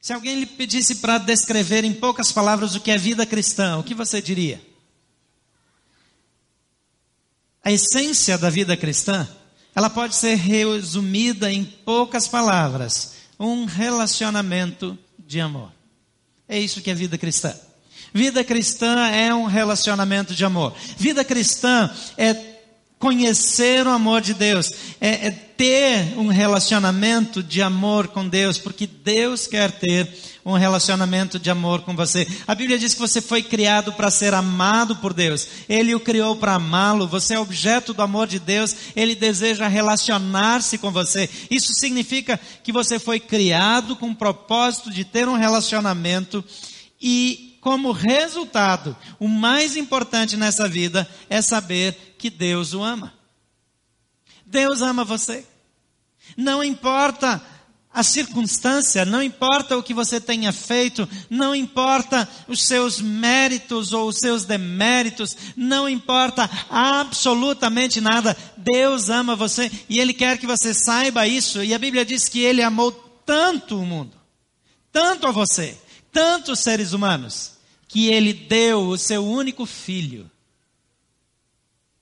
Se alguém lhe pedisse para descrever em poucas palavras o que é vida cristã, o que você diria? A essência da vida cristã, ela pode ser resumida em poucas palavras: um relacionamento de amor. É isso que é vida cristã. Vida cristã é um relacionamento de amor. Vida cristã é conhecer o amor de Deus, é, é, ter um relacionamento de amor com Deus, porque Deus quer ter um relacionamento de amor com você. A Bíblia diz que você foi criado para ser amado por Deus, Ele o criou para amá-lo, você é objeto do amor de Deus, Ele deseja relacionar-se com você. Isso significa que você foi criado com o propósito de ter um relacionamento e como resultado, o mais importante nessa vida é saber que Deus o ama. Deus ama você. Não importa a circunstância, não importa o que você tenha feito, não importa os seus méritos ou os seus deméritos, não importa absolutamente nada. Deus ama você e Ele quer que você saiba isso. E a Bíblia diz que Ele amou tanto o mundo, tanto a você, tanto os seres humanos, que Ele deu o seu único filho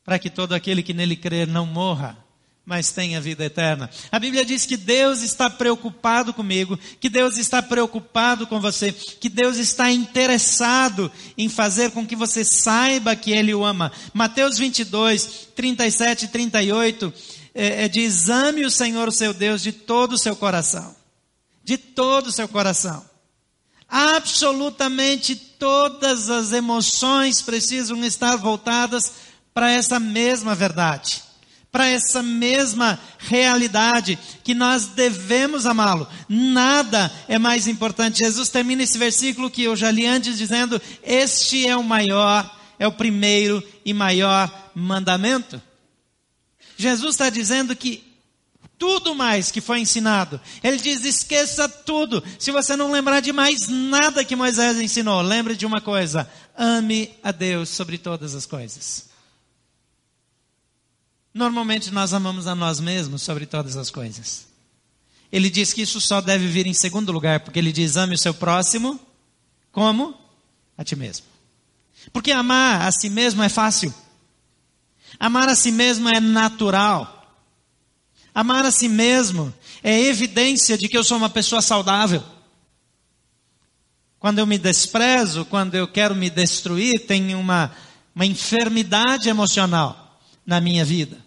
para que todo aquele que nele crer não morra, mas tenha vida eterna. A Bíblia diz que Deus está preocupado comigo, que Deus está preocupado com você, que Deus está interessado em fazer com que você saiba que Ele o ama. Mateus 22, 37 e 38 é, é, diz: ame o Senhor, o seu Deus, de todo o seu coração. De todo o seu coração. Absolutamente todas as emoções precisam estar voltadas para essa mesma verdade, para essa mesma realidade, que nós devemos amá-lo. Nada é mais importante. Jesus termina esse versículo que eu já li antes, dizendo: Este é o maior, é o primeiro e maior mandamento. Jesus está dizendo que tudo mais que foi ensinado. Ele diz: esqueça tudo. Se você não lembrar de mais nada que Moisés ensinou, lembre de uma coisa: ame a Deus sobre todas as coisas. Normalmente nós amamos a nós mesmos sobre todas as coisas. Ele diz que isso só deve vir em segundo lugar, porque ele diz: ame o seu próximo como a ti mesmo. Porque amar a si mesmo é fácil. Amar a si mesmo é natural. Amar a si mesmo é evidência de que eu sou uma pessoa saudável. Quando eu me desprezo, quando eu quero me destruir, tem uma, uma enfermidade emocional na minha vida.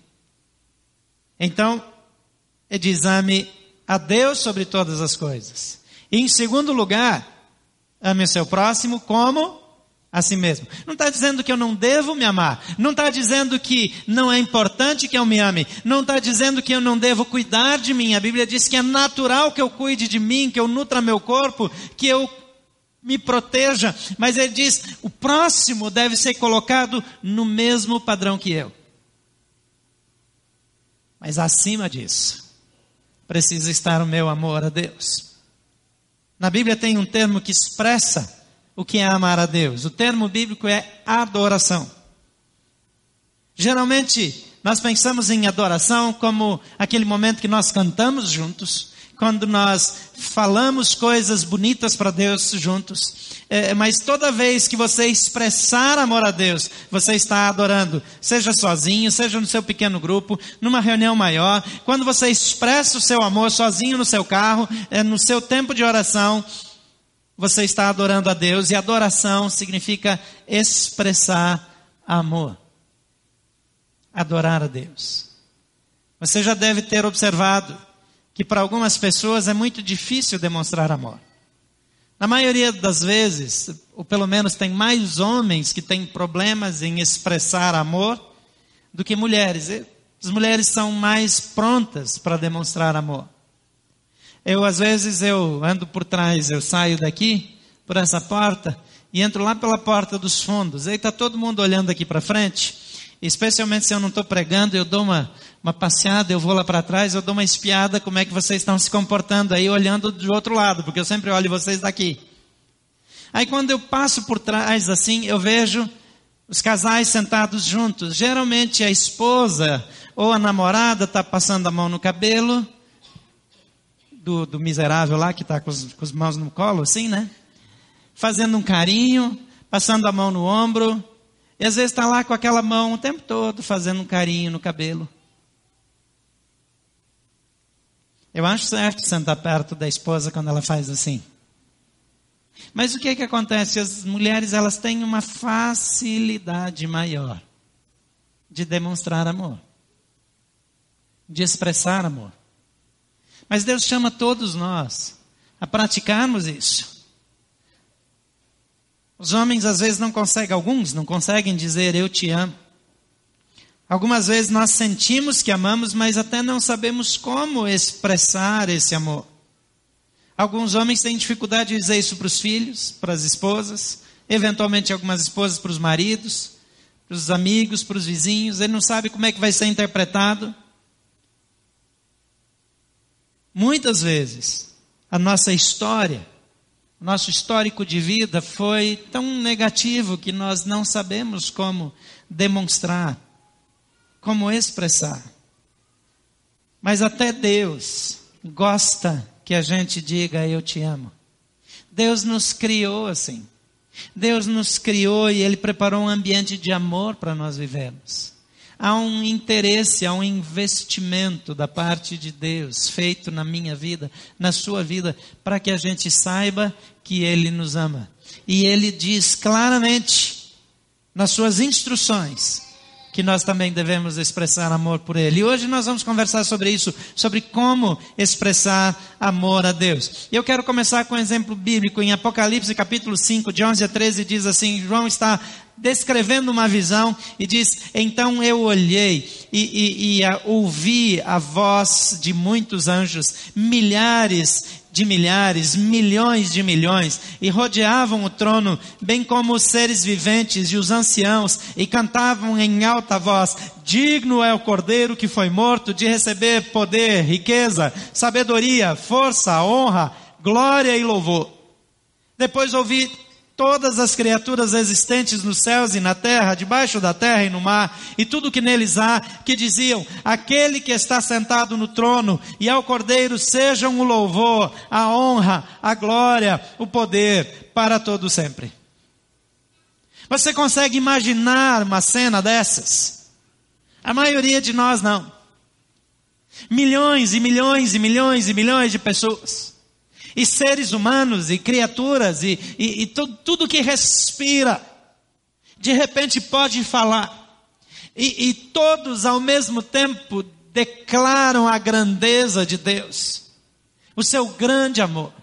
Então, ele diz: ame a Deus sobre todas as coisas. E em segundo lugar, ame o seu próximo como a si mesmo. Não está dizendo que eu não devo me amar. Não está dizendo que não é importante que eu me ame. Não está dizendo que eu não devo cuidar de mim. A Bíblia diz que é natural que eu cuide de mim, que eu nutra meu corpo, que eu me proteja. Mas ele diz: o próximo deve ser colocado no mesmo padrão que eu. Mas acima disso, precisa estar o meu amor a Deus. Na Bíblia tem um termo que expressa o que é amar a Deus. O termo bíblico é adoração. Geralmente, nós pensamos em adoração como aquele momento que nós cantamos juntos, quando nós falamos coisas bonitas para Deus juntos. É, mas toda vez que você expressar amor a Deus, você está adorando, seja sozinho, seja no seu pequeno grupo, numa reunião maior. Quando você expressa o seu amor sozinho no seu carro, é, no seu tempo de oração, você está adorando a Deus. E adoração significa expressar amor. Adorar a Deus. Você já deve ter observado que para algumas pessoas é muito difícil demonstrar amor. Na maioria das vezes, ou pelo menos tem mais homens que têm problemas em expressar amor do que mulheres. As mulheres são mais prontas para demonstrar amor. Eu, às vezes, eu ando por trás, eu saio daqui, por essa porta, e entro lá pela porta dos fundos. Aí está todo mundo olhando aqui para frente. Especialmente se eu não estou pregando, eu dou uma, uma passeada, eu vou lá para trás, eu dou uma espiada como é que vocês estão se comportando aí, olhando do outro lado, porque eu sempre olho vocês daqui. Aí quando eu passo por trás assim, eu vejo os casais sentados juntos. Geralmente a esposa ou a namorada está passando a mão no cabelo, do, do miserável lá que está com, com as mãos no colo, assim, né? Fazendo um carinho, passando a mão no ombro, e às vezes está lá com aquela mão o tempo todo fazendo um carinho no cabelo. Eu acho certo sentar perto da esposa quando ela faz assim. Mas o que é que acontece? As mulheres elas têm uma facilidade maior de demonstrar amor, de expressar amor. Mas Deus chama todos nós a praticarmos isso. Os homens às vezes não conseguem, alguns não conseguem dizer eu te amo. Algumas vezes nós sentimos que amamos, mas até não sabemos como expressar esse amor. Alguns homens têm dificuldade de dizer isso para os filhos, para as esposas, eventualmente algumas esposas para os maridos, para os amigos, para os vizinhos. Ele não sabe como é que vai ser interpretado. Muitas vezes, a nossa história nosso histórico de vida foi tão negativo que nós não sabemos como demonstrar, como expressar. Mas até Deus gosta que a gente diga eu te amo. Deus nos criou assim. Deus nos criou e Ele preparou um ambiente de amor para nós vivermos há um interesse, há um investimento da parte de Deus feito na minha vida, na sua vida, para que a gente saiba que Ele nos ama. E Ele diz claramente nas suas instruções que nós também devemos expressar amor por Ele. E hoje nós vamos conversar sobre isso, sobre como expressar amor a Deus. E eu quero começar com um exemplo bíblico em Apocalipse capítulo 5, de 11 a 13, diz assim: João está descrevendo uma visão e diz: Então eu olhei e, e, e a, ouvi a voz de muitos anjos, milhares de milhares, milhões de milhões, e rodeavam o trono, bem como os seres viventes e os anciãos, e cantavam em alta voz: Digno é o cordeiro que foi morto de receber poder, riqueza, sabedoria, força, honra, glória e louvor. Depois ouvi todas as criaturas existentes nos céus e na terra, debaixo da terra e no mar, e tudo que neles há, que diziam: Aquele que está sentado no trono e ao Cordeiro sejam o louvor, a honra, a glória, o poder para todo sempre. Você consegue imaginar uma cena dessas? A maioria de nós não. Milhões e milhões e milhões e milhões de pessoas e seres humanos, e criaturas, e, e, e tudo, tudo que respira, de repente pode falar. E, e todos ao mesmo tempo declaram a grandeza de Deus, o seu grande amor.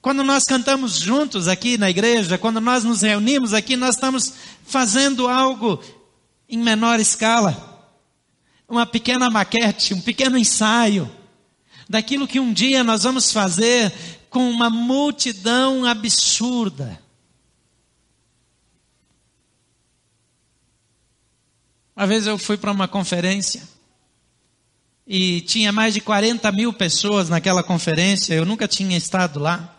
Quando nós cantamos juntos aqui na igreja, quando nós nos reunimos aqui, nós estamos fazendo algo em menor escala. Uma pequena maquete, um pequeno ensaio daquilo que um dia nós vamos fazer com uma multidão absurda. Uma vez eu fui para uma conferência e tinha mais de 40 mil pessoas naquela conferência, eu nunca tinha estado lá.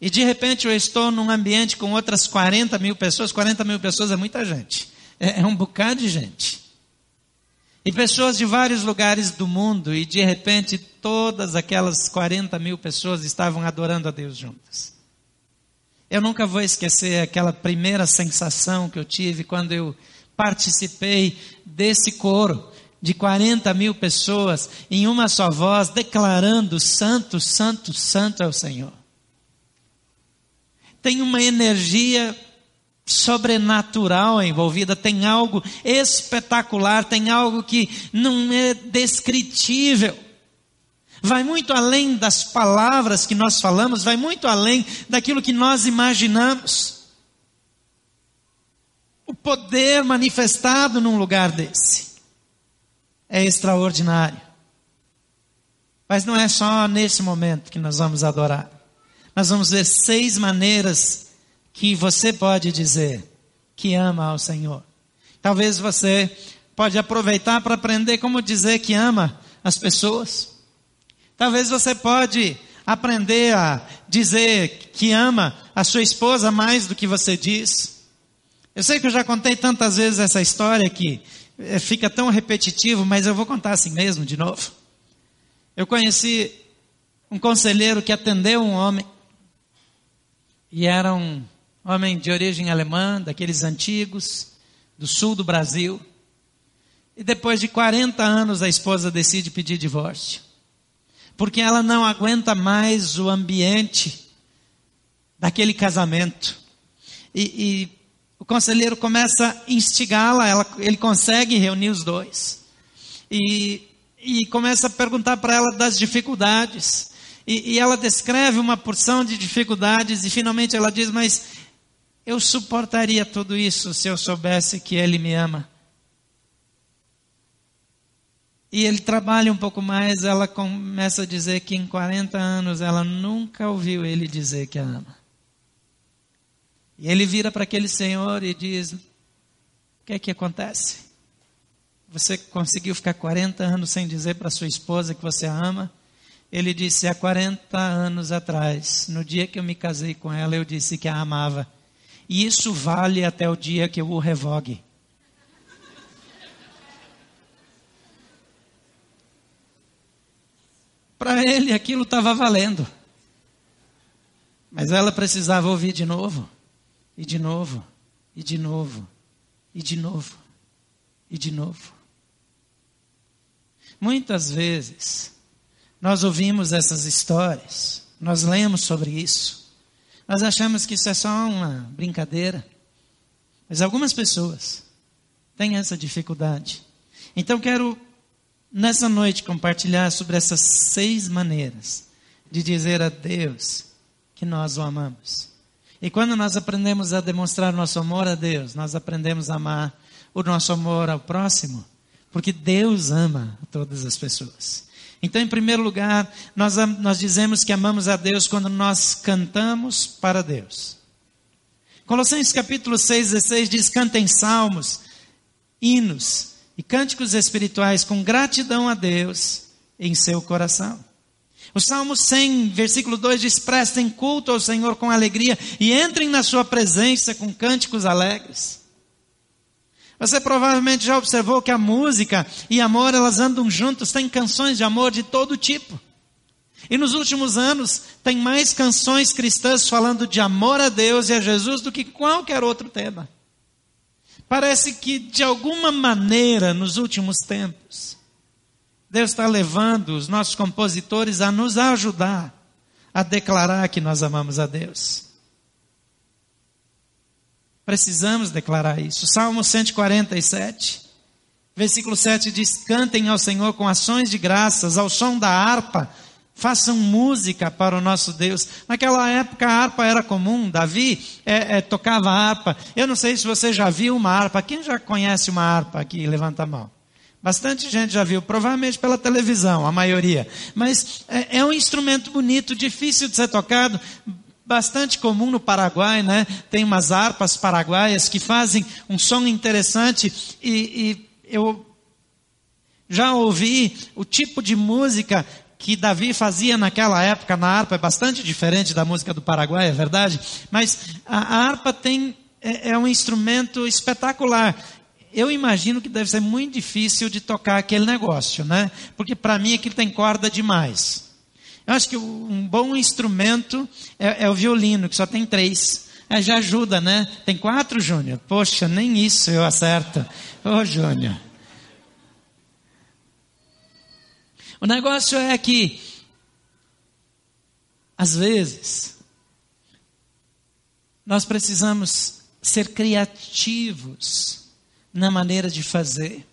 E de repente eu estou num ambiente com outras 40 mil pessoas, 40 mil pessoas é muita gente, é, é um bocado de gente. E pessoas de vários lugares do mundo, e de repente todas aquelas 40 mil pessoas estavam adorando a Deus juntas. Eu nunca vou esquecer aquela primeira sensação que eu tive quando eu participei desse coro de 40 mil pessoas em uma só voz, declarando: Santo, Santo, Santo é o Senhor. Tem uma energia sobrenatural envolvida, tem algo espetacular, tem algo que não é descritível. Vai muito além das palavras que nós falamos, vai muito além daquilo que nós imaginamos. O poder manifestado num lugar desse é extraordinário. Mas não é só nesse momento que nós vamos adorar. Nós vamos ver seis maneiras que você pode dizer que ama ao Senhor. Talvez você pode aproveitar para aprender como dizer que ama as pessoas. Talvez você pode aprender a dizer que ama a sua esposa mais do que você diz. Eu sei que eu já contei tantas vezes essa história que eh, fica tão repetitivo, mas eu vou contar assim mesmo de novo. Eu conheci um conselheiro que atendeu um homem, e era um homem de origem alemã, daqueles antigos, do sul do Brasil. E depois de 40 anos a esposa decide pedir divórcio. Porque ela não aguenta mais o ambiente daquele casamento. E, e o conselheiro começa a instigá-la, ele consegue reunir os dois. E, e começa a perguntar para ela das dificuldades. E, e ela descreve uma porção de dificuldades e finalmente ela diz: Mas eu suportaria tudo isso se eu soubesse que Ele me ama. E ele trabalha um pouco mais, ela começa a dizer que em 40 anos ela nunca ouviu ele dizer que a ama. E ele vira para aquele senhor e diz: O que é que acontece? Você conseguiu ficar 40 anos sem dizer para sua esposa que você a ama? Ele disse: Há 40 anos atrás, no dia que eu me casei com ela, eu disse que a amava. E isso vale até o dia que eu o revogue. Para ele aquilo estava valendo. Mas ela precisava ouvir de novo. E de novo, e de novo, e de novo, e de novo. Muitas vezes, nós ouvimos essas histórias, nós lemos sobre isso, nós achamos que isso é só uma brincadeira, mas algumas pessoas têm essa dificuldade. Então, quero nessa noite compartilhar sobre essas seis maneiras de dizer a Deus que nós o amamos. E quando nós aprendemos a demonstrar nosso amor a Deus, nós aprendemos a amar o nosso amor ao próximo, porque Deus ama todas as pessoas. Então, em primeiro lugar, nós, nós dizemos que amamos a Deus quando nós cantamos para Deus. Colossenses capítulo 6, 16 diz: cantem salmos, hinos e cânticos espirituais com gratidão a Deus em seu coração. O Salmo 100, versículo 2 diz: Prestem culto ao Senhor com alegria e entrem na sua presença com cânticos alegres. Você provavelmente já observou que a música e amor elas andam juntos, tem canções de amor de todo tipo. E nos últimos anos tem mais canções cristãs falando de amor a Deus e a Jesus do que qualquer outro tema. Parece que de alguma maneira nos últimos tempos Deus está levando os nossos compositores a nos ajudar a declarar que nós amamos a Deus. Precisamos declarar isso. Salmo 147, versículo 7 diz: Cantem ao Senhor com ações de graças, ao som da harpa, façam música para o nosso Deus. Naquela época a harpa era comum, Davi é, é, tocava harpa. Eu não sei se você já viu uma harpa. Quem já conhece uma harpa aqui? Levanta a mão. Bastante gente já viu, provavelmente pela televisão, a maioria. Mas é, é um instrumento bonito, difícil de ser tocado, bastante comum no Paraguai, né? Tem umas harpas paraguaias que fazem um som interessante e, e eu já ouvi o tipo de música que Davi fazia naquela época na harpa é bastante diferente da música do Paraguai, é verdade? Mas a, harpa tem é, é um instrumento espetacular eu imagino que deve ser muito difícil de tocar aquele negócio, né? Porque para mim aquilo tem corda demais. Eu acho que um bom instrumento é, é o violino, que só tem três. É, já ajuda, né? Tem quatro, Júnior? Poxa, nem isso eu acerto. Ô, oh, Júnior. O negócio é que, às vezes, nós precisamos ser criativos na maneira de fazer,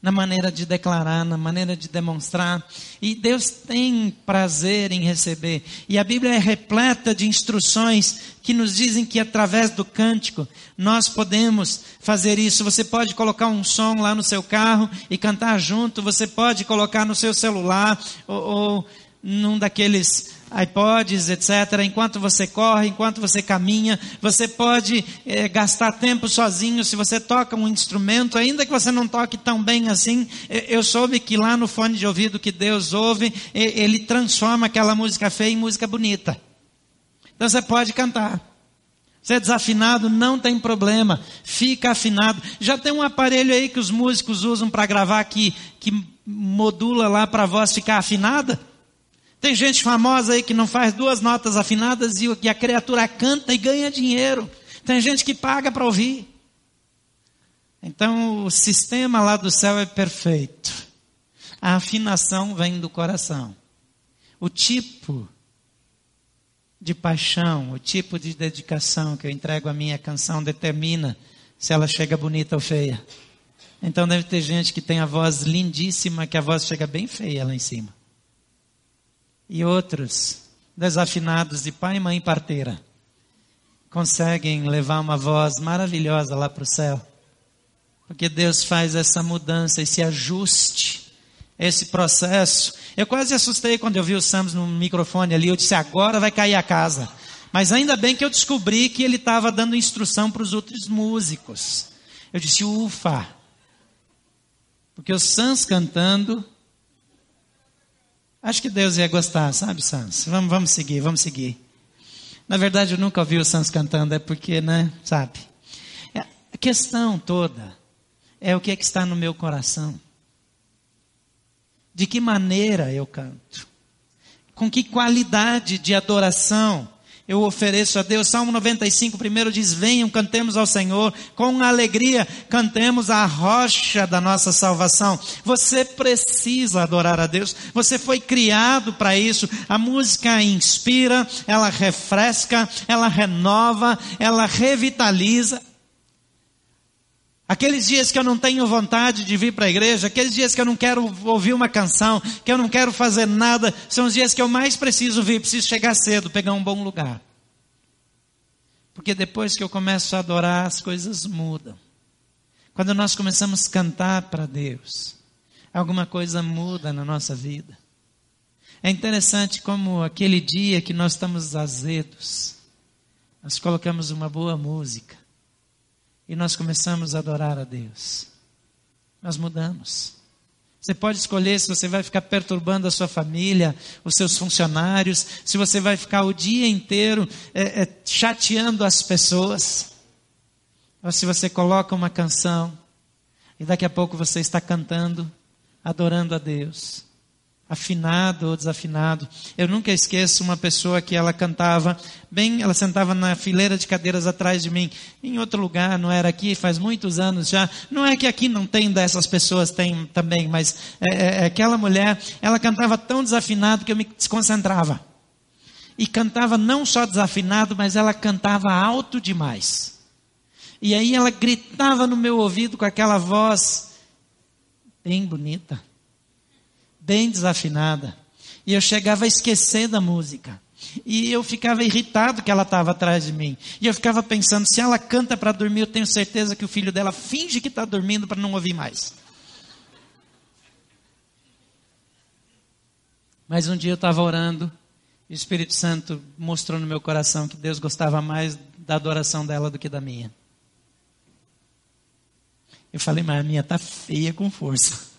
na maneira de declarar, na maneira de demonstrar. E Deus tem prazer em receber. E a Bíblia é repleta de instruções que nos dizem que através do cântico nós podemos fazer isso. Você pode colocar um som lá no seu carro e cantar junto, você pode colocar no seu celular ou, ou num daqueles iPods, etc. Enquanto você corre, enquanto você caminha, você pode é, gastar tempo sozinho. Se você toca um instrumento, ainda que você não toque tão bem assim, eu soube que lá no fone de ouvido que Deus ouve, ele transforma aquela música feia em música bonita. Então você pode cantar. Se é desafinado, não tem problema, fica afinado. Já tem um aparelho aí que os músicos usam para gravar que, que modula lá para a voz ficar afinada. Tem gente famosa aí que não faz duas notas afinadas e a criatura canta e ganha dinheiro. Tem gente que paga para ouvir. Então o sistema lá do céu é perfeito. A afinação vem do coração. O tipo de paixão, o tipo de dedicação que eu entrego à minha canção determina se ela chega bonita ou feia. Então deve ter gente que tem a voz lindíssima, que a voz chega bem feia lá em cima. E outros, desafinados de pai e mãe parteira, conseguem levar uma voz maravilhosa lá para o céu. Porque Deus faz essa mudança, esse ajuste, esse processo. Eu quase assustei quando eu vi o Sams no microfone ali. Eu disse: agora vai cair a casa. Mas ainda bem que eu descobri que ele estava dando instrução para os outros músicos. Eu disse: ufa. Porque o Sans cantando Acho que Deus ia gostar, sabe, Sans? Vamos, vamos seguir, vamos seguir. Na verdade, eu nunca ouvi o Sans cantando, é porque, né, sabe? É, a questão toda é o que, é que está no meu coração. De que maneira eu canto? Com que qualidade de adoração eu ofereço a Deus. Salmo 95, primeiro diz: Venham, cantemos ao Senhor, com alegria, cantemos a rocha da nossa salvação. Você precisa adorar a Deus, você foi criado para isso. A música inspira, ela refresca, ela renova, ela revitaliza. Aqueles dias que eu não tenho vontade de vir para a igreja, aqueles dias que eu não quero ouvir uma canção, que eu não quero fazer nada, são os dias que eu mais preciso vir, preciso chegar cedo, pegar um bom lugar. Porque depois que eu começo a adorar, as coisas mudam. Quando nós começamos a cantar para Deus, alguma coisa muda na nossa vida. É interessante como aquele dia que nós estamos azedos, nós colocamos uma boa música e nós começamos a adorar a Deus. Nós mudamos. Você pode escolher se você vai ficar perturbando a sua família, os seus funcionários, se você vai ficar o dia inteiro é, é, chateando as pessoas, ou se você coloca uma canção e daqui a pouco você está cantando, adorando a Deus afinado ou desafinado. Eu nunca esqueço uma pessoa que ela cantava, bem, ela sentava na fileira de cadeiras atrás de mim, em outro lugar, não era aqui, faz muitos anos já. Não é que aqui não tem dessas pessoas, tem também, mas é, é, é aquela mulher, ela cantava tão desafinado que eu me desconcentrava. E cantava não só desafinado, mas ela cantava alto demais. E aí ela gritava no meu ouvido com aquela voz bem bonita bem desafinada. E eu chegava a esquecer da música. E eu ficava irritado que ela estava atrás de mim. E eu ficava pensando: se ela canta para dormir, eu tenho certeza que o filho dela finge que está dormindo para não ouvir mais. Mas um dia eu estava orando, e o Espírito Santo mostrou no meu coração que Deus gostava mais da adoração dela do que da minha. Eu falei, mas a minha está feia com força.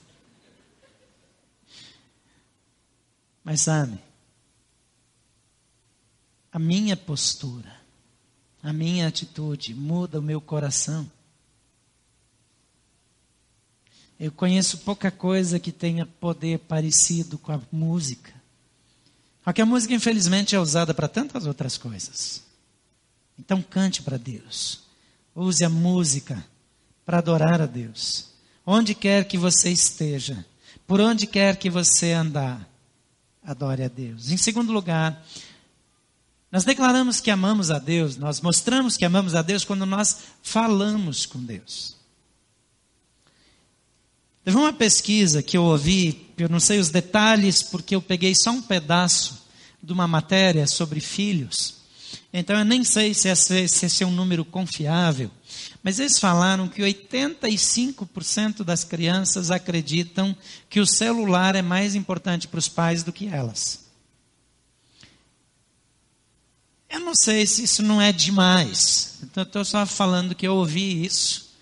Mas sabe, a minha postura, a minha atitude muda o meu coração. Eu conheço pouca coisa que tenha poder parecido com a música. Porque a música, infelizmente, é usada para tantas outras coisas. Então, cante para Deus. Use a música para adorar a Deus. Onde quer que você esteja, por onde quer que você andar, adore a Deus. Em segundo lugar, nós declaramos que amamos a Deus, nós mostramos que amamos a Deus quando nós falamos com Deus. Teve uma pesquisa que eu ouvi, eu não sei os detalhes, porque eu peguei só um pedaço de uma matéria sobre filhos. Então eu nem sei se esse, se esse é um número confiável, mas eles falaram que 85% das crianças acreditam que o celular é mais importante para os pais do que elas. Eu não sei se isso não é demais. Então, estou só falando que eu ouvi isso,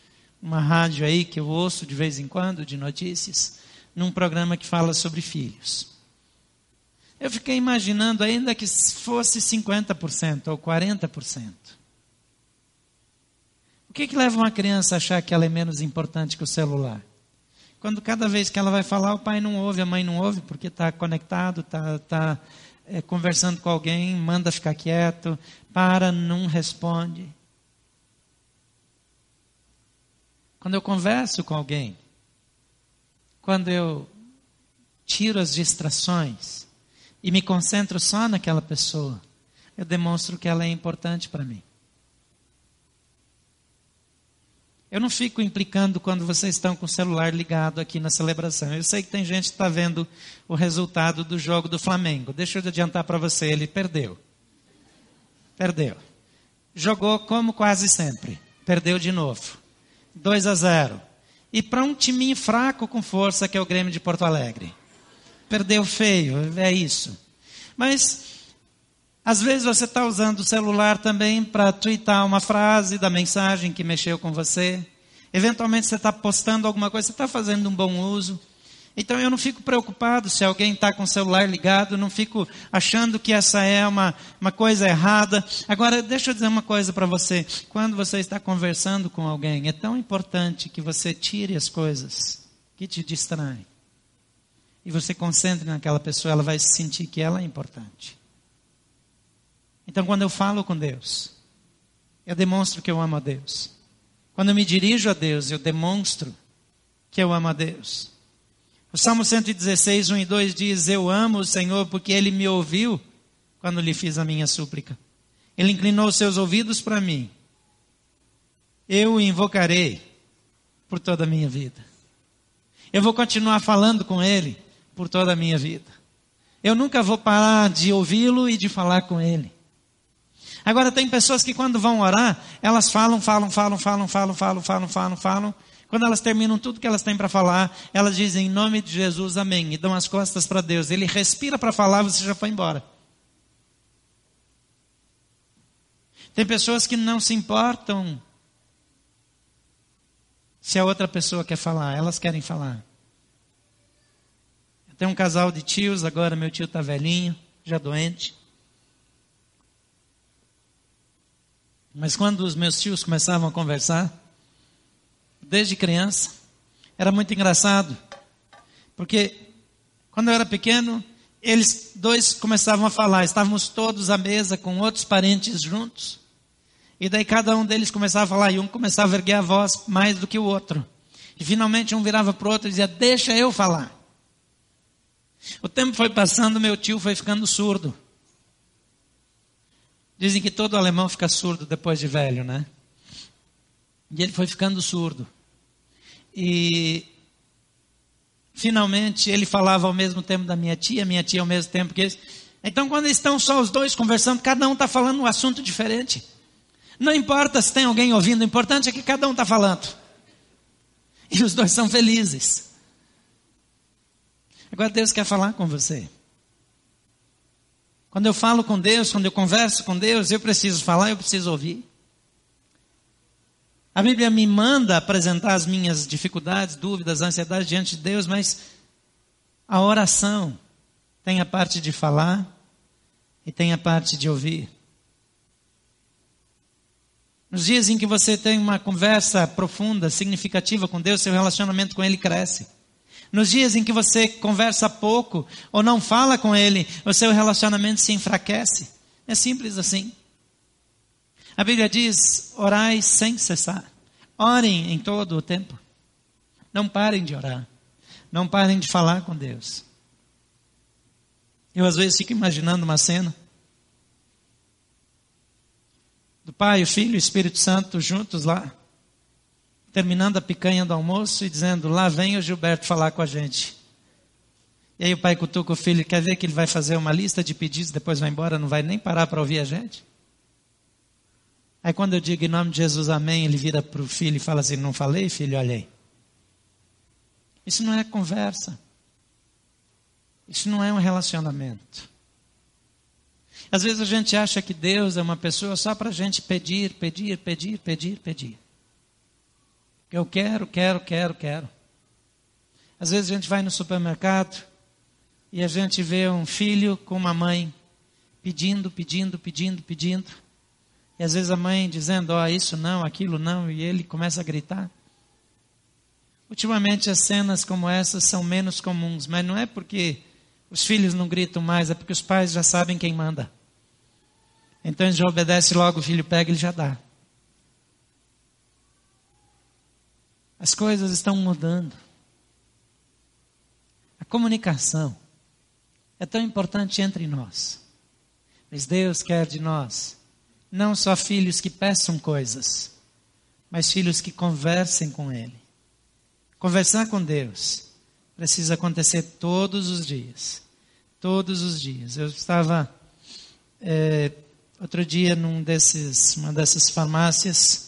uma rádio aí que eu ouço de vez em quando, de notícias, num programa que fala sobre filhos. Eu fiquei imaginando ainda que fosse 50% ou 40%. que, que leva uma criança a achar que ela é menos importante que o celular? Quando cada vez que ela vai falar, o pai não ouve, a mãe não ouve, porque está conectado, está tá, é, conversando com alguém, manda ficar quieto, para, não responde. Quando eu converso com alguém, quando eu tiro as distrações e me concentro só naquela pessoa, eu demonstro que ela é importante para mim. Eu não fico implicando quando vocês estão com o celular ligado aqui na celebração. Eu sei que tem gente que está vendo o resultado do jogo do Flamengo. Deixa eu adiantar para você, ele perdeu. Perdeu. Jogou como quase sempre. Perdeu de novo. 2 a 0. E para um timinho fraco com força que é o Grêmio de Porto Alegre. Perdeu feio, é isso. Mas às vezes você está usando o celular também para twittar uma frase da mensagem que mexeu com você. Eventualmente você está postando alguma coisa, você está fazendo um bom uso. Então eu não fico preocupado se alguém está com o celular ligado, não fico achando que essa é uma, uma coisa errada. Agora, deixa eu dizer uma coisa para você. Quando você está conversando com alguém, é tão importante que você tire as coisas que te distraem. E você concentre naquela pessoa, ela vai sentir que ela é importante. Então, quando eu falo com Deus, eu demonstro que eu amo a Deus. Quando eu me dirijo a Deus, eu demonstro que eu amo a Deus. O Salmo 116, 1 e 2 diz: Eu amo o Senhor porque Ele me ouviu quando lhe fiz a minha súplica. Ele inclinou seus ouvidos para mim. Eu o invocarei por toda a minha vida. Eu vou continuar falando com Ele por toda a minha vida. Eu nunca vou parar de ouvi-lo e de falar com Ele. Agora, tem pessoas que quando vão orar, elas falam, falam, falam, falam, falam, falam, falam, falam, falam. Quando elas terminam tudo que elas têm para falar, elas dizem em nome de Jesus, amém, e dão as costas para Deus. Ele respira para falar, você já foi embora. Tem pessoas que não se importam se a outra pessoa quer falar, elas querem falar. Tem um casal de tios, agora meu tio está velhinho, já doente. Mas quando os meus tios começavam a conversar, desde criança, era muito engraçado. Porque quando eu era pequeno, eles dois começavam a falar, estávamos todos à mesa com outros parentes juntos. E daí cada um deles começava a falar, e um começava a erguer a voz mais do que o outro. E finalmente um virava para o outro e dizia: Deixa eu falar. O tempo foi passando, meu tio foi ficando surdo. Dizem que todo alemão fica surdo depois de velho, né? E ele foi ficando surdo. E finalmente ele falava ao mesmo tempo da minha tia, minha tia ao mesmo tempo que eles. Então, quando estão só os dois conversando, cada um está falando um assunto diferente. Não importa se tem alguém ouvindo, o importante é que cada um está falando. E os dois são felizes. Agora Deus quer falar com você. Quando eu falo com Deus, quando eu converso com Deus, eu preciso falar, eu preciso ouvir. A Bíblia me manda apresentar as minhas dificuldades, dúvidas, ansiedades diante de Deus, mas a oração tem a parte de falar e tem a parte de ouvir. Nos dias em que você tem uma conversa profunda, significativa com Deus, seu relacionamento com Ele cresce. Nos dias em que você conversa pouco ou não fala com ele, o seu relacionamento se enfraquece. É simples assim. A Bíblia diz: orai sem cessar. Orem em todo o tempo. Não parem de orar. Não parem de falar com Deus. Eu às vezes fico imaginando uma cena do Pai, o Filho e o Espírito Santo juntos lá terminando a picanha do almoço e dizendo: Lá vem o Gilberto falar com a gente. E aí o pai cutuca o filho, quer ver que ele vai fazer uma lista de pedidos, depois vai embora, não vai nem parar para ouvir a gente? Aí quando eu digo em nome de Jesus, amém, ele vira para o filho e fala assim: Não falei, filho, olha aí. Isso não é conversa. Isso não é um relacionamento. Às vezes a gente acha que Deus é uma pessoa só para a gente pedir, pedir, pedir, pedir, pedir. Eu quero, quero, quero, quero. Às vezes a gente vai no supermercado e a gente vê um filho com uma mãe pedindo, pedindo, pedindo, pedindo. E às vezes a mãe dizendo, ó, oh, isso não, aquilo não, e ele começa a gritar. Ultimamente as cenas como essas são menos comuns, mas não é porque os filhos não gritam mais, é porque os pais já sabem quem manda. Então ele já obedece logo, o filho pega e ele já dá. As coisas estão mudando. A comunicação é tão importante entre nós. Mas Deus quer de nós não só filhos que peçam coisas, mas filhos que conversem com Ele. Conversar com Deus precisa acontecer todos os dias. Todos os dias. Eu estava é, outro dia num desses, uma dessas farmácias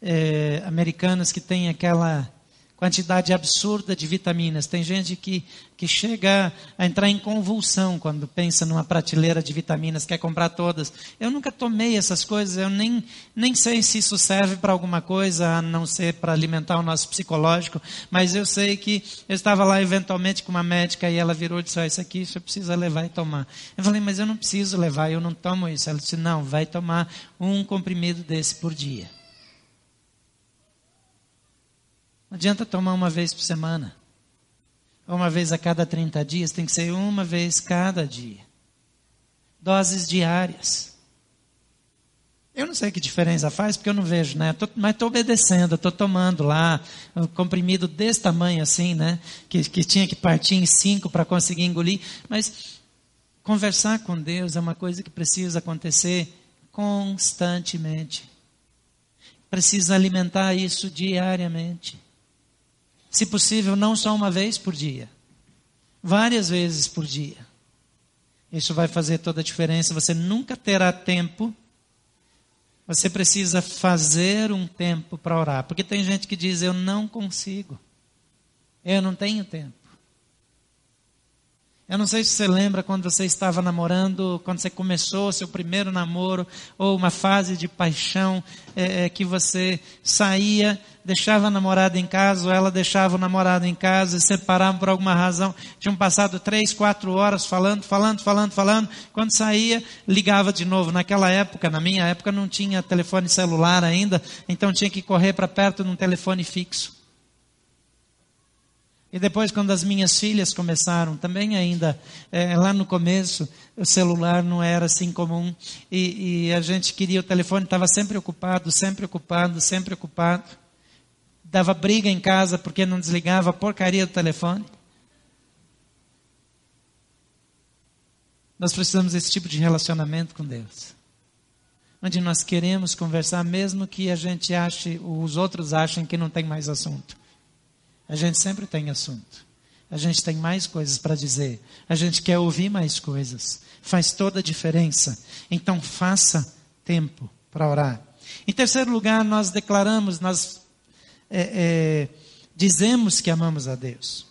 é, americanas que tem aquela quantidade absurda de vitaminas. Tem gente que, que chega a entrar em convulsão quando pensa numa prateleira de vitaminas, quer comprar todas. Eu nunca tomei essas coisas, eu nem, nem sei se isso serve para alguma coisa, a não ser para alimentar o nosso psicológico, mas eu sei que eu estava lá eventualmente com uma médica e ela virou e disse, ah, isso aqui você precisa levar e tomar. Eu falei, mas eu não preciso levar, eu não tomo isso. Ela disse, não, vai tomar um comprimido desse por dia. Não adianta tomar uma vez por semana. Uma vez a cada 30 dias, tem que ser uma vez cada dia. Doses diárias. Eu não sei que diferença faz, porque eu não vejo, né? Tô, mas estou obedecendo, estou tomando lá um comprimido desse tamanho assim, né? Que, que tinha que partir em cinco para conseguir engolir. Mas conversar com Deus é uma coisa que precisa acontecer constantemente. Precisa alimentar isso diariamente. Se possível, não só uma vez por dia, várias vezes por dia. Isso vai fazer toda a diferença. Você nunca terá tempo. Você precisa fazer um tempo para orar. Porque tem gente que diz: Eu não consigo. Eu não tenho tempo. Eu não sei se você lembra quando você estava namorando, quando você começou seu primeiro namoro, ou uma fase de paixão, é, é, que você saía, deixava a namorada em casa, ou ela deixava o namorado em casa, e separavam por alguma razão. Tinham passado três, quatro horas falando, falando, falando, falando. Quando saía, ligava de novo. Naquela época, na minha época, não tinha telefone celular ainda, então tinha que correr para perto de um telefone fixo. E depois, quando as minhas filhas começaram, também ainda, é, lá no começo, o celular não era assim comum. E, e a gente queria, o telefone estava sempre ocupado, sempre ocupado, sempre ocupado. Dava briga em casa porque não desligava a porcaria do telefone. Nós precisamos desse tipo de relacionamento com Deus. Onde nós queremos conversar, mesmo que a gente ache, os outros achem que não tem mais assunto. A gente sempre tem assunto. A gente tem mais coisas para dizer. A gente quer ouvir mais coisas. Faz toda a diferença. Então faça tempo para orar. Em terceiro lugar, nós declaramos, nós é, é, dizemos que amamos a Deus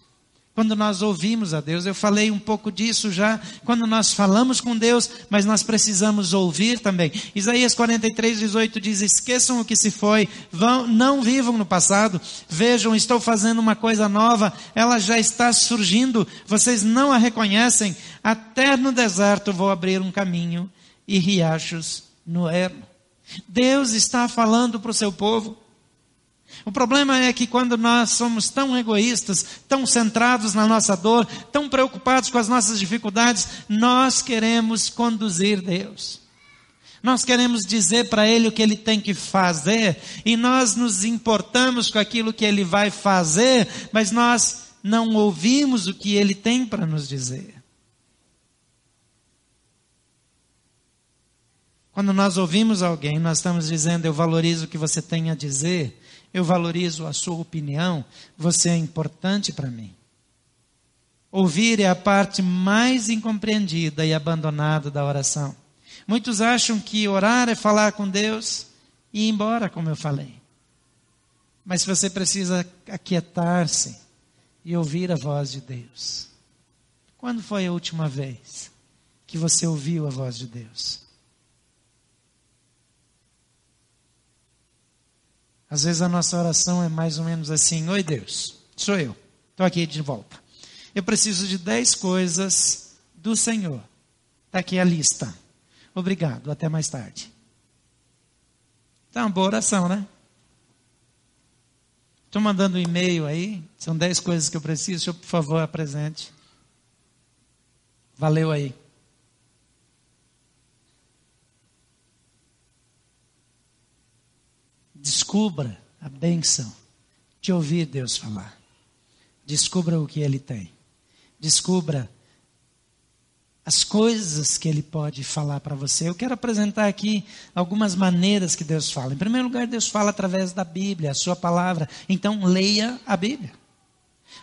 quando nós ouvimos a Deus. Eu falei um pouco disso já quando nós falamos com Deus, mas nós precisamos ouvir também. Isaías 43, 18 diz: Esqueçam o que se foi, vão, não vivam no passado. Vejam, estou fazendo uma coisa nova, ela já está surgindo, vocês não a reconhecem. Até no deserto vou abrir um caminho e riachos no ermo. Deus está falando para o seu povo. O problema é que quando nós somos tão egoístas, tão centrados na nossa dor, tão preocupados com as nossas dificuldades, nós queremos conduzir Deus. Nós queremos dizer para Ele o que Ele tem que fazer, e nós nos importamos com aquilo que Ele vai fazer, mas nós não ouvimos o que Ele tem para nos dizer. Quando nós ouvimos alguém, nós estamos dizendo: Eu valorizo o que você tem a dizer, eu valorizo a sua opinião, você é importante para mim. Ouvir é a parte mais incompreendida e abandonada da oração. Muitos acham que orar é falar com Deus e ir embora, como eu falei. Mas você precisa aquietar-se e ouvir a voz de Deus. Quando foi a última vez que você ouviu a voz de Deus? Às vezes a nossa oração é mais ou menos assim: Oi Deus, sou eu, estou aqui de volta. Eu preciso de dez coisas do Senhor. Está aqui a lista. Obrigado, até mais tarde. Tá uma boa oração, né? Estou mandando um e-mail aí. São dez coisas que eu preciso. Senhor, por favor, apresente. Valeu aí. Descubra a bênção de ouvir Deus falar. Descubra o que Ele tem. Descubra as coisas que Ele pode falar para você. Eu quero apresentar aqui algumas maneiras que Deus fala. Em primeiro lugar, Deus fala através da Bíblia, a Sua palavra. Então, leia a Bíblia.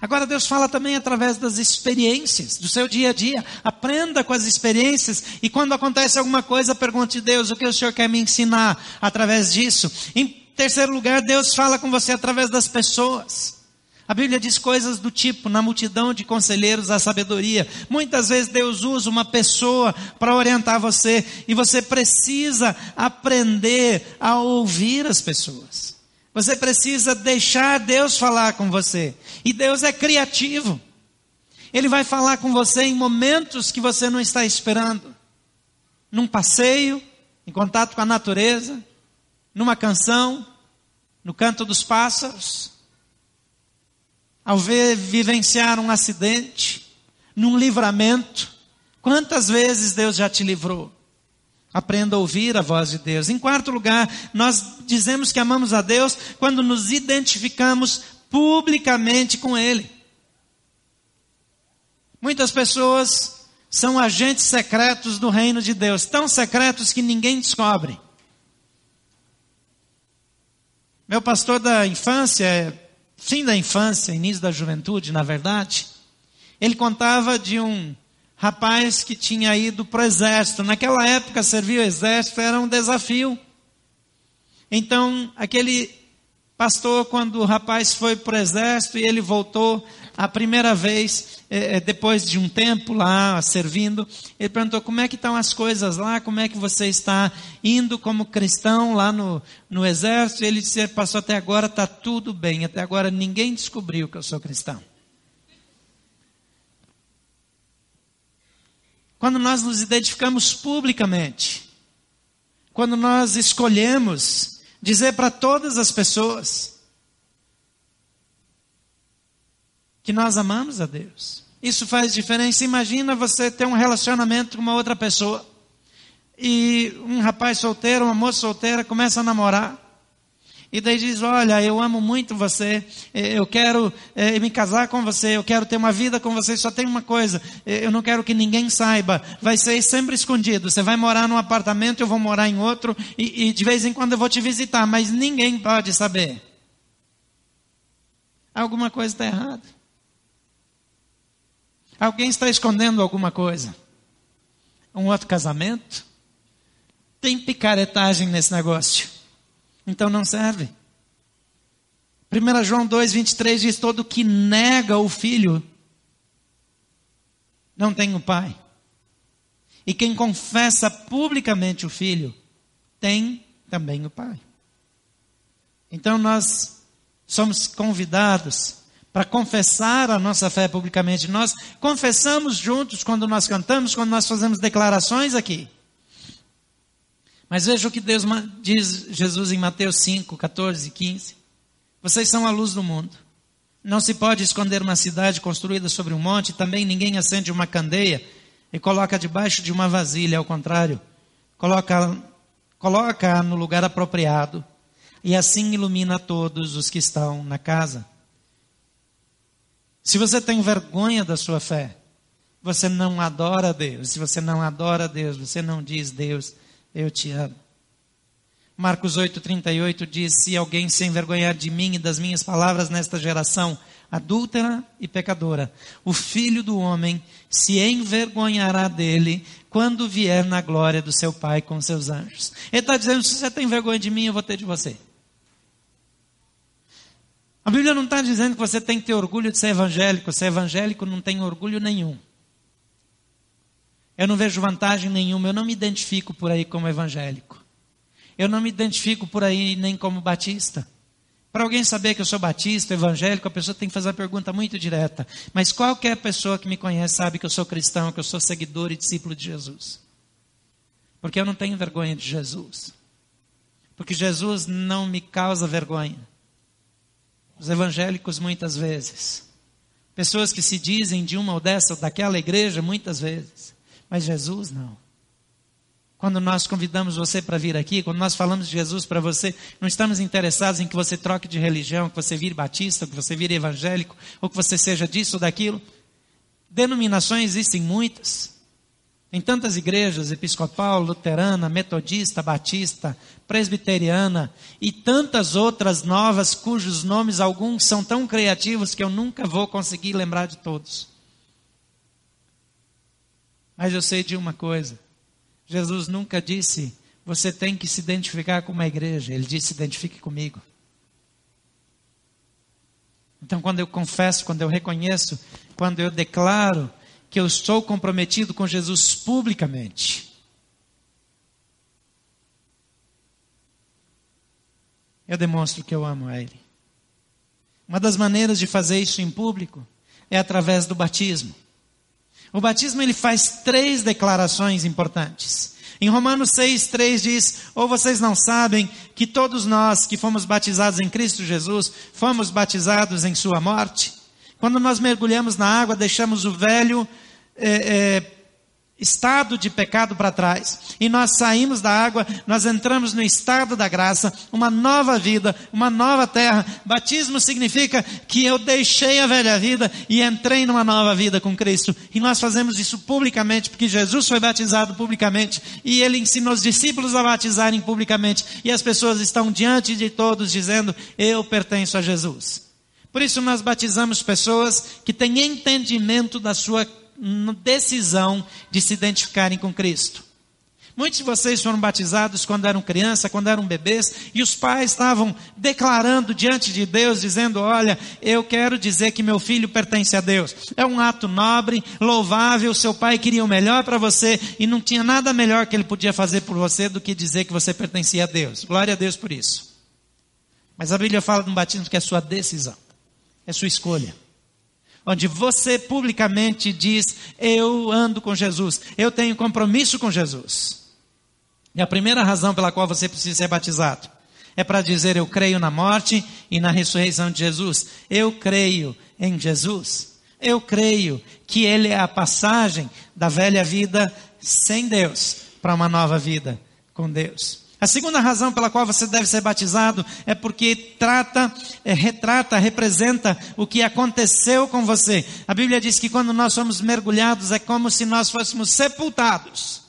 Agora, Deus fala também através das experiências, do seu dia a dia. Aprenda com as experiências e quando acontece alguma coisa, pergunte a Deus o que o Senhor quer me ensinar através disso. Em terceiro lugar, Deus fala com você através das pessoas. A Bíblia diz coisas do tipo: na multidão de conselheiros a sabedoria. Muitas vezes Deus usa uma pessoa para orientar você e você precisa aprender a ouvir as pessoas. Você precisa deixar Deus falar com você. E Deus é criativo. Ele vai falar com você em momentos que você não está esperando. Num passeio, em contato com a natureza, numa canção, no canto dos pássaros ao ver vivenciar um acidente, num livramento. Quantas vezes Deus já te livrou? Aprenda a ouvir a voz de Deus. Em quarto lugar, nós dizemos que amamos a Deus quando nos identificamos publicamente com Ele. Muitas pessoas são agentes secretos do reino de Deus, tão secretos que ninguém descobre. Meu pastor da infância fim da infância, início da juventude, na verdade, ele contava de um rapaz que tinha ido para o exército. Naquela época, servir o exército era um desafio. Então, aquele pastor, quando o rapaz foi para o exército e ele voltou a primeira vez, é, é, depois de um tempo lá servindo, ele perguntou como é que estão as coisas lá, como é que você está indo como cristão lá no, no exército. Ele disse, passou até agora está tudo bem, até agora ninguém descobriu que eu sou cristão. Quando nós nos identificamos publicamente, quando nós escolhemos dizer para todas as pessoas, que nós amamos a Deus. Isso faz diferença. Imagina você ter um relacionamento com uma outra pessoa. E um rapaz solteiro, uma moça solteira começa a namorar. E daí diz: Olha, eu amo muito você, eh, eu quero é, me casar com você, eu quero ter uma vida com você. Só tem uma coisa: eh, eu não quero que ninguém saiba. Vai ser sempre escondido. Você vai morar num apartamento, eu vou morar em outro, e, e de vez em quando eu vou te visitar, mas ninguém pode saber. Alguma coisa está errada. Alguém está escondendo alguma coisa? Um outro casamento? Tem picaretagem nesse negócio. Então não serve. 1 João 2, 23 diz: Todo que nega o filho não tem o pai. E quem confessa publicamente o filho tem também o pai. Então nós somos convidados para confessar a nossa fé publicamente. Nós confessamos juntos quando nós cantamos, quando nós fazemos declarações aqui. Mas veja o que Deus diz Jesus em Mateus 5, 14 e 15. Vocês são a luz do mundo. Não se pode esconder uma cidade construída sobre um monte, também ninguém acende uma candeia e coloca debaixo de uma vasilha, ao contrário, coloca, coloca no lugar apropriado e assim ilumina todos os que estão na casa. Se você tem vergonha da sua fé, você não adora a Deus. Se você não adora a Deus, você não diz, Deus, eu te amo. Marcos 8,38 diz: Se alguém se envergonhar de mim e das minhas palavras nesta geração adúltera e pecadora, o filho do homem se envergonhará dele quando vier na glória do seu Pai com seus anjos. Ele está dizendo: se você tem vergonha de mim, eu vou ter de você. A Bíblia não está dizendo que você tem que ter orgulho de ser evangélico. Ser evangélico não tem orgulho nenhum. Eu não vejo vantagem nenhuma. Eu não me identifico por aí como evangélico. Eu não me identifico por aí nem como batista. Para alguém saber que eu sou batista, evangélico, a pessoa tem que fazer uma pergunta muito direta. Mas qualquer pessoa que me conhece sabe que eu sou cristão, que eu sou seguidor e discípulo de Jesus. Porque eu não tenho vergonha de Jesus. Porque Jesus não me causa vergonha. Os evangélicos, muitas vezes. Pessoas que se dizem de uma ou dessa daquela igreja, muitas vezes. Mas Jesus não. Quando nós convidamos você para vir aqui, quando nós falamos de Jesus para você, não estamos interessados em que você troque de religião, que você vire batista, que você vire evangélico, ou que você seja disso ou daquilo. Denominações existem muitas. Tem tantas igrejas, episcopal, luterana, metodista, batista, presbiteriana e tantas outras novas cujos nomes alguns são tão criativos que eu nunca vou conseguir lembrar de todos. Mas eu sei de uma coisa. Jesus nunca disse, você tem que se identificar com uma igreja. Ele disse, identifique comigo. Então, quando eu confesso, quando eu reconheço, quando eu declaro que eu estou comprometido com Jesus publicamente, eu demonstro que eu amo a Ele. Uma das maneiras de fazer isso em público é através do batismo. O batismo ele faz três declarações importantes. Em Romanos 6, 3 diz: Ou vocês não sabem que todos nós que fomos batizados em Cristo Jesus, fomos batizados em Sua morte? Quando nós mergulhamos na água, deixamos o velho é, é, estado de pecado para trás. E nós saímos da água, nós entramos no estado da graça, uma nova vida, uma nova terra. Batismo significa que eu deixei a velha vida e entrei numa nova vida com Cristo. E nós fazemos isso publicamente, porque Jesus foi batizado publicamente e ele ensinou os discípulos a batizarem publicamente. E as pessoas estão diante de todos dizendo: Eu pertenço a Jesus. Por isso nós batizamos pessoas que têm entendimento da sua decisão de se identificarem com Cristo. Muitos de vocês foram batizados quando eram criança, quando eram bebês, e os pais estavam declarando diante de Deus, dizendo: Olha, eu quero dizer que meu filho pertence a Deus. É um ato nobre, louvável. Seu pai queria o melhor para você e não tinha nada melhor que ele podia fazer por você do que dizer que você pertencia a Deus. Glória a Deus por isso. Mas a Bíblia fala de um batismo que é sua decisão, é sua escolha onde você publicamente diz: Eu ando com Jesus, eu tenho compromisso com Jesus. E a primeira razão pela qual você precisa ser batizado é para dizer: Eu creio na morte e na ressurreição de Jesus. Eu creio em Jesus. Eu creio que Ele é a passagem da velha vida sem Deus para uma nova vida com Deus. A segunda razão pela qual você deve ser batizado é porque trata, é, retrata, representa o que aconteceu com você. A Bíblia diz que quando nós somos mergulhados é como se nós fôssemos sepultados.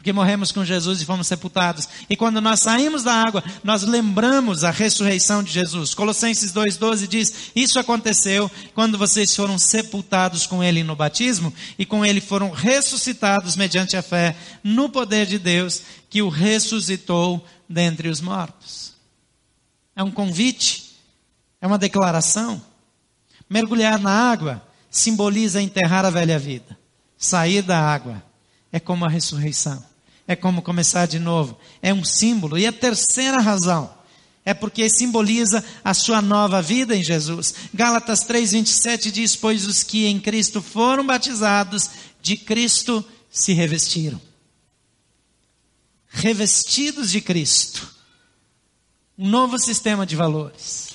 Porque morremos com Jesus e fomos sepultados. E quando nós saímos da água, nós lembramos a ressurreição de Jesus. Colossenses 2,12 diz: Isso aconteceu quando vocês foram sepultados com Ele no batismo e com Ele foram ressuscitados mediante a fé no poder de Deus que o ressuscitou dentre os mortos. É um convite, é uma declaração. Mergulhar na água simboliza enterrar a velha vida. Sair da água é como a ressurreição é como começar de novo. É um símbolo. E a terceira razão é porque simboliza a sua nova vida em Jesus. Gálatas 3:27 diz: "Pois os que em Cristo foram batizados, de Cristo se revestiram." Revestidos de Cristo. Um novo sistema de valores.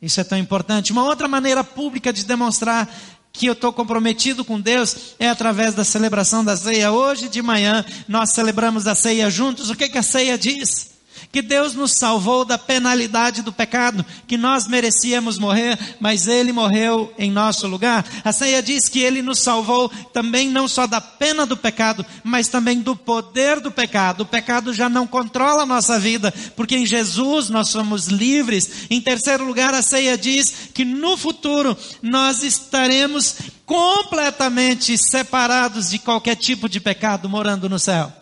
Isso é tão importante. Uma outra maneira pública de demonstrar que eu estou comprometido com Deus é através da celebração da ceia. Hoje de manhã nós celebramos a ceia juntos. O que, que a ceia diz? Que Deus nos salvou da penalidade do pecado, que nós merecíamos morrer, mas Ele morreu em nosso lugar. A ceia diz que Ele nos salvou também não só da pena do pecado, mas também do poder do pecado. O pecado já não controla a nossa vida, porque em Jesus nós somos livres. Em terceiro lugar, a ceia diz que no futuro nós estaremos completamente separados de qualquer tipo de pecado morando no céu.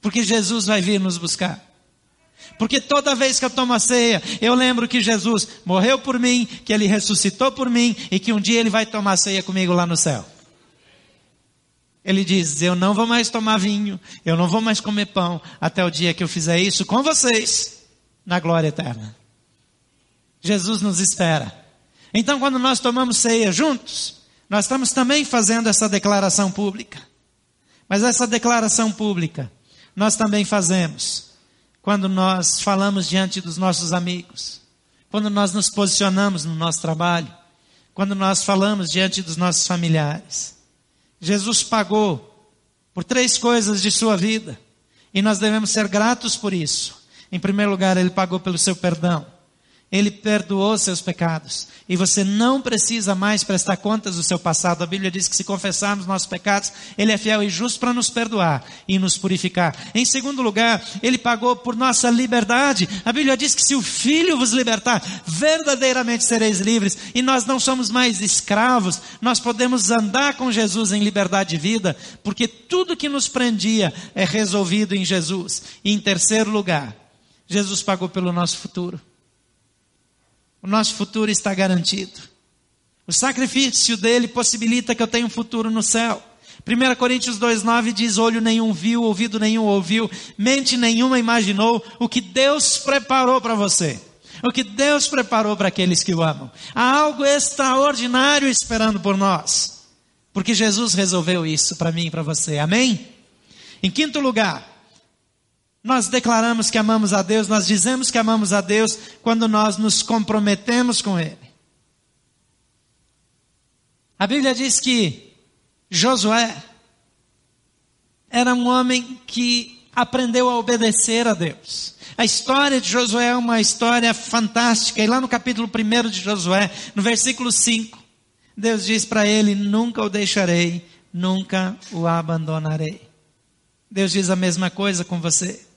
Porque Jesus vai vir nos buscar. Porque toda vez que eu tomo a ceia, eu lembro que Jesus morreu por mim, que ele ressuscitou por mim e que um dia ele vai tomar ceia comigo lá no céu. Ele diz: Eu não vou mais tomar vinho, eu não vou mais comer pão, até o dia que eu fizer isso com vocês, na glória eterna. Jesus nos espera. Então, quando nós tomamos ceia juntos, nós estamos também fazendo essa declaração pública. Mas essa declaração pública, nós também fazemos quando nós falamos diante dos nossos amigos, quando nós nos posicionamos no nosso trabalho, quando nós falamos diante dos nossos familiares. Jesus pagou por três coisas de sua vida e nós devemos ser gratos por isso. Em primeiro lugar, ele pagou pelo seu perdão. Ele perdoou seus pecados. E você não precisa mais prestar contas do seu passado. A Bíblia diz que se confessarmos nossos pecados, Ele é fiel e justo para nos perdoar e nos purificar. Em segundo lugar, Ele pagou por nossa liberdade. A Bíblia diz que se o Filho vos libertar, verdadeiramente sereis livres. E nós não somos mais escravos. Nós podemos andar com Jesus em liberdade de vida, porque tudo que nos prendia é resolvido em Jesus. E em terceiro lugar, Jesus pagou pelo nosso futuro. O nosso futuro está garantido. O sacrifício dele possibilita que eu tenha um futuro no céu. 1 Coríntios 2,9 diz: Olho nenhum viu, ouvido nenhum ouviu, mente nenhuma imaginou o que Deus preparou para você. O que Deus preparou para aqueles que o amam. Há algo extraordinário esperando por nós. Porque Jesus resolveu isso para mim e para você. Amém? Em quinto lugar, nós declaramos que amamos a Deus, nós dizemos que amamos a Deus quando nós nos comprometemos com Ele. A Bíblia diz que Josué era um homem que aprendeu a obedecer a Deus. A história de Josué é uma história fantástica. E lá no capítulo 1 de Josué, no versículo 5, Deus diz para ele: Nunca o deixarei, nunca o abandonarei. Deus diz a mesma coisa com você.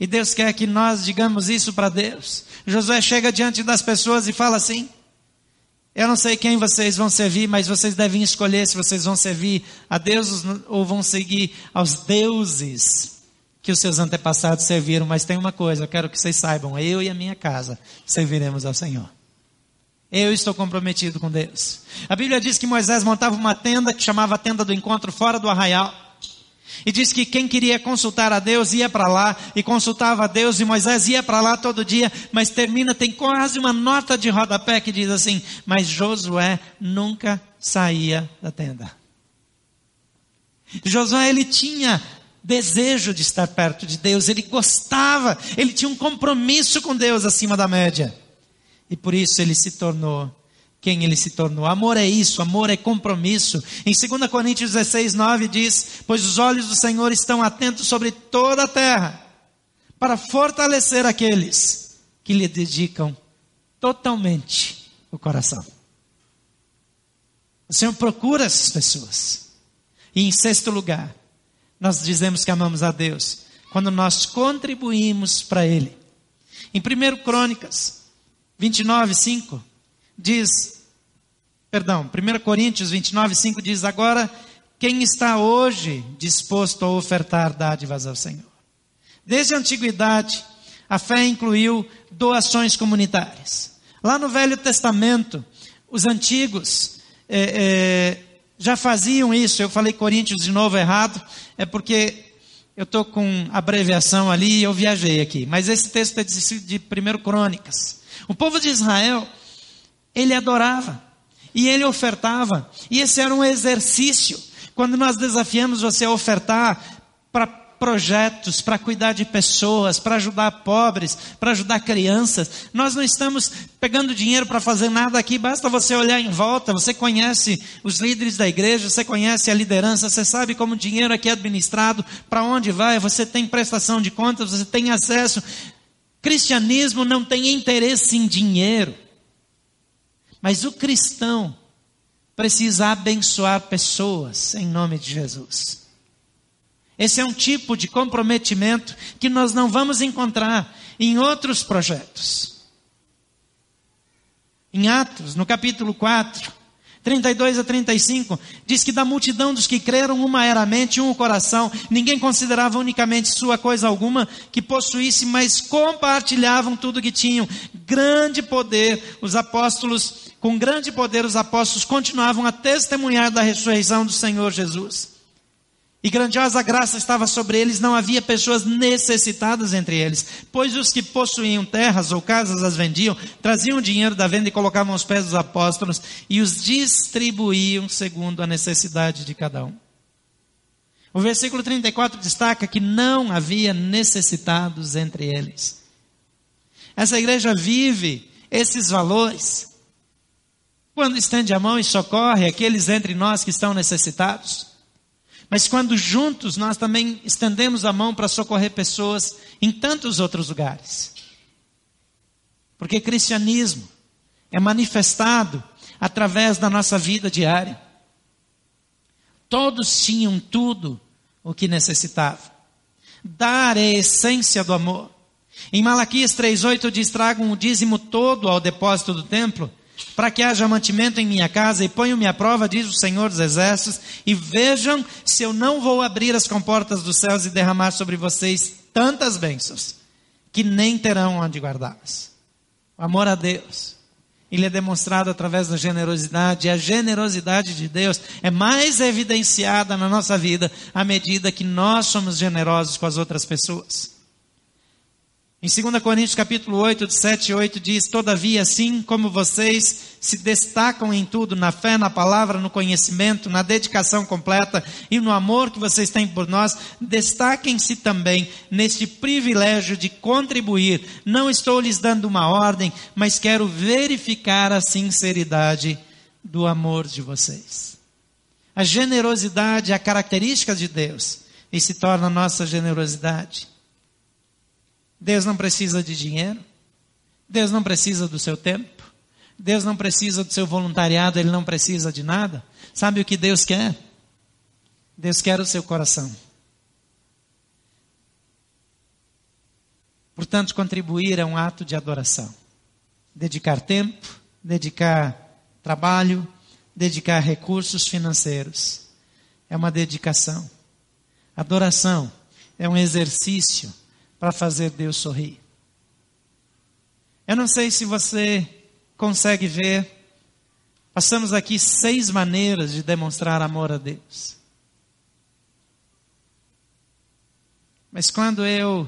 E Deus quer que nós digamos isso para Deus. Josué chega diante das pessoas e fala assim: Eu não sei quem vocês vão servir, mas vocês devem escolher se vocês vão servir a Deus ou vão seguir aos deuses que os seus antepassados serviram. Mas tem uma coisa, eu quero que vocês saibam: eu e a minha casa serviremos ao Senhor. Eu estou comprometido com Deus. A Bíblia diz que Moisés montava uma tenda que chamava a tenda do encontro fora do arraial. E diz que quem queria consultar a Deus ia para lá e consultava a Deus e Moisés ia para lá todo dia, mas termina, tem quase uma nota de rodapé que diz assim: Mas Josué nunca saía da tenda. Josué ele tinha desejo de estar perto de Deus, ele gostava, ele tinha um compromisso com Deus acima da média. E por isso ele se tornou quem ele se tornou. Amor é isso, amor é compromisso. Em 2 Coríntios 16, 9 diz: Pois os olhos do Senhor estão atentos sobre toda a terra, para fortalecer aqueles que lhe dedicam totalmente o coração. O Senhor procura essas pessoas. E em sexto lugar, nós dizemos que amamos a Deus quando nós contribuímos para Ele. Em 1 Crônicas 29, 5 diz, perdão, 1 Coríntios 29, 5 diz: Agora, quem está hoje disposto a ofertar dádivas ao Senhor? Desde a antiguidade, a fé incluiu doações comunitárias. Lá no Velho Testamento, os antigos é, é, já faziam isso. Eu falei Coríntios de novo errado, é porque eu estou com abreviação ali e eu viajei aqui. Mas esse texto é de, de 1 Crônicas. O povo de Israel ele adorava e ele ofertava. E esse era um exercício. Quando nós desafiamos você a ofertar para projetos, para cuidar de pessoas, para ajudar pobres, para ajudar crianças, nós não estamos pegando dinheiro para fazer nada aqui, basta você olhar em volta, você conhece os líderes da igreja, você conhece a liderança, você sabe como o dinheiro aqui é administrado, para onde vai, você tem prestação de contas, você tem acesso. Cristianismo não tem interesse em dinheiro. Mas o cristão precisa abençoar pessoas em nome de Jesus. Esse é um tipo de comprometimento que nós não vamos encontrar em outros projetos. Em Atos, no capítulo 4, 32 a 35, diz que da multidão dos que creram, uma era a mente um o coração. Ninguém considerava unicamente sua coisa alguma que possuísse, mas compartilhavam tudo que tinham. Grande poder, os apóstolos com grande poder, os apóstolos continuavam a testemunhar da ressurreição do Senhor Jesus. E grandiosa graça estava sobre eles, não havia pessoas necessitadas entre eles, pois os que possuíam terras ou casas as vendiam, traziam o dinheiro da venda e colocavam aos pés dos apóstolos e os distribuíam segundo a necessidade de cada um. O versículo 34 destaca que não havia necessitados entre eles. Essa igreja vive esses valores quando estende a mão e socorre aqueles entre nós que estão necessitados. Mas quando juntos nós também estendemos a mão para socorrer pessoas em tantos outros lugares. Porque cristianismo é manifestado através da nossa vida diária. Todos tinham tudo o que necessitavam. Dar é a essência do amor. Em Malaquias 3,8 diz: tragam o dízimo todo ao depósito do templo, para que haja mantimento em minha casa, e ponham-me à prova, diz o Senhor dos Exércitos, e vejam se eu não vou abrir as comportas dos céus e derramar sobre vocês tantas bênçãos, que nem terão onde guardá-las. O amor a Deus ele é demonstrado através da generosidade, e a generosidade de Deus é mais evidenciada na nossa vida à medida que nós somos generosos com as outras pessoas. Em 2 Coríntios capítulo 8, de 7 e 8 diz, Todavia, assim como vocês se destacam em tudo, na fé, na palavra, no conhecimento, na dedicação completa e no amor que vocês têm por nós, destaquem-se também neste privilégio de contribuir. Não estou lhes dando uma ordem, mas quero verificar a sinceridade do amor de vocês. A generosidade é a característica de Deus e se torna nossa generosidade. Deus não precisa de dinheiro. Deus não precisa do seu tempo. Deus não precisa do seu voluntariado, Ele não precisa de nada. Sabe o que Deus quer? Deus quer o seu coração. Portanto, contribuir é um ato de adoração. Dedicar tempo, dedicar trabalho, dedicar recursos financeiros. É uma dedicação. Adoração é um exercício para fazer Deus sorrir. Eu não sei se você consegue ver, passamos aqui seis maneiras de demonstrar amor a Deus. Mas quando eu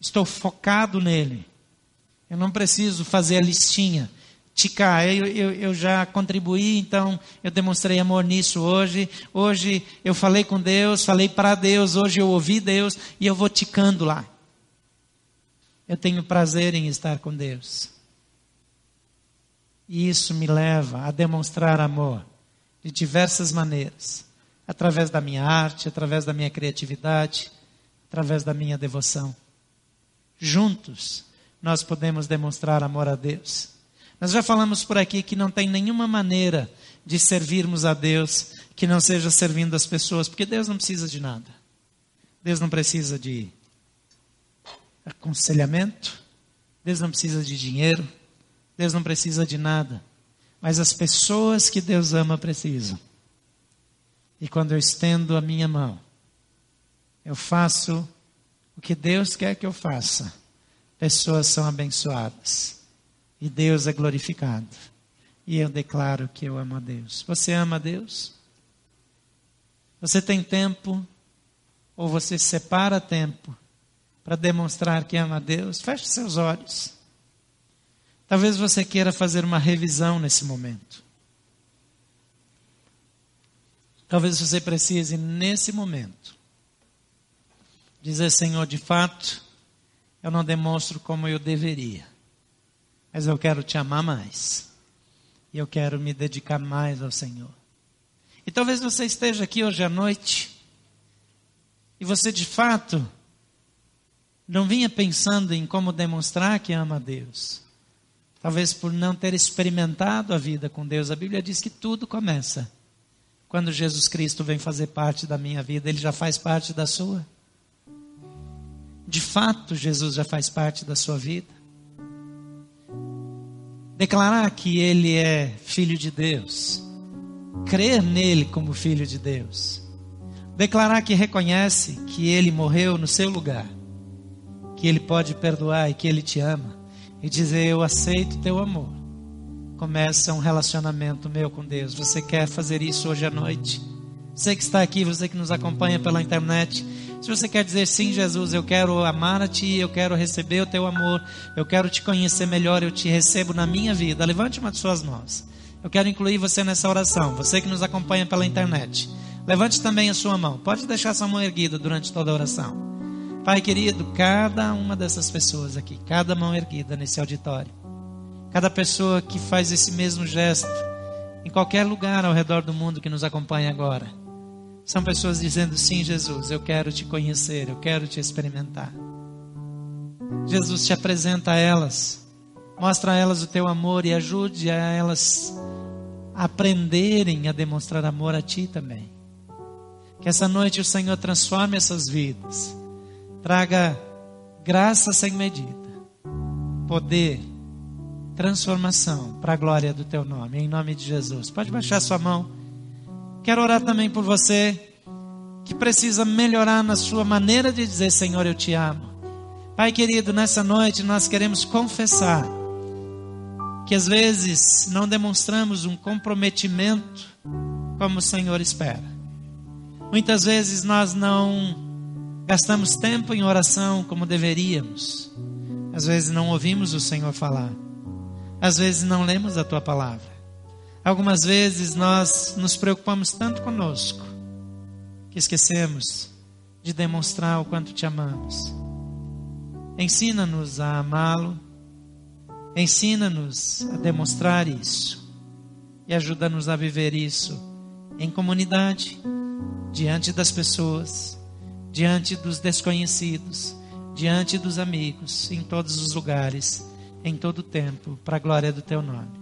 estou focado nele, eu não preciso fazer a listinha ticar, eu, eu, eu, já contribuí, então eu demonstrei amor nisso hoje. Hoje eu falei com Deus, falei para Deus, hoje eu ouvi Deus e eu vou ticando lá. Eu tenho prazer em estar com Deus. E isso me leva a demonstrar amor de diversas maneiras através da minha arte, através da minha criatividade, através da minha devoção. Juntos, nós podemos demonstrar amor a Deus. Nós já falamos por aqui que não tem nenhuma maneira de servirmos a Deus que não seja servindo as pessoas, porque Deus não precisa de nada. Deus não precisa de aconselhamento, Deus não precisa de dinheiro, Deus não precisa de nada. Mas as pessoas que Deus ama precisam. E quando eu estendo a minha mão, eu faço o que Deus quer que eu faça. Pessoas são abençoadas e Deus é glorificado. E eu declaro que eu amo a Deus. Você ama a Deus? Você tem tempo, ou você separa tempo para demonstrar que ama a Deus? Feche seus olhos. Talvez você queira fazer uma revisão nesse momento. Talvez você precise, nesse momento, dizer: Senhor, de fato, eu não demonstro como eu deveria mas eu quero te amar mais. E eu quero me dedicar mais ao Senhor. E talvez você esteja aqui hoje à noite e você de fato não vinha pensando em como demonstrar que ama a Deus. Talvez por não ter experimentado a vida com Deus. A Bíblia diz que tudo começa quando Jesus Cristo vem fazer parte da minha vida, ele já faz parte da sua. De fato, Jesus já faz parte da sua vida. Declarar que ele é filho de Deus. Crer nele como filho de Deus. Declarar que reconhece que ele morreu no seu lugar. Que ele pode perdoar e que ele te ama. E dizer: Eu aceito teu amor. Começa um relacionamento meu com Deus. Você quer fazer isso hoje à noite? Você que está aqui, você que nos acompanha pela internet, se você quer dizer sim, Jesus, eu quero amar a Ti, eu quero receber o Teu amor, eu quero te conhecer melhor, eu te recebo na minha vida, levante uma de suas mãos. Eu quero incluir você nessa oração, você que nos acompanha pela internet. Levante também a sua mão. Pode deixar sua mão erguida durante toda a oração. Pai querido, cada uma dessas pessoas aqui, cada mão erguida nesse auditório, cada pessoa que faz esse mesmo gesto, em qualquer lugar ao redor do mundo que nos acompanha agora, são pessoas dizendo: Sim, Jesus, eu quero te conhecer, eu quero te experimentar. Jesus te apresenta a elas, mostra a elas o teu amor e ajude a elas aprenderem a demonstrar amor a ti também. Que essa noite o Senhor transforme essas vidas, traga graça sem medida, poder, transformação para a glória do teu nome, em nome de Jesus. Pode baixar sua mão. Quero orar também por você que precisa melhorar na sua maneira de dizer: Senhor, eu te amo. Pai querido, nessa noite nós queremos confessar que às vezes não demonstramos um comprometimento como o Senhor espera. Muitas vezes nós não gastamos tempo em oração como deveríamos. Às vezes não ouvimos o Senhor falar. Às vezes não lemos a tua palavra. Algumas vezes nós nos preocupamos tanto conosco que esquecemos de demonstrar o quanto te amamos. Ensina-nos a amá-lo, ensina-nos a demonstrar isso e ajuda-nos a viver isso em comunidade diante das pessoas, diante dos desconhecidos, diante dos amigos, em todos os lugares, em todo o tempo, para a glória do teu nome.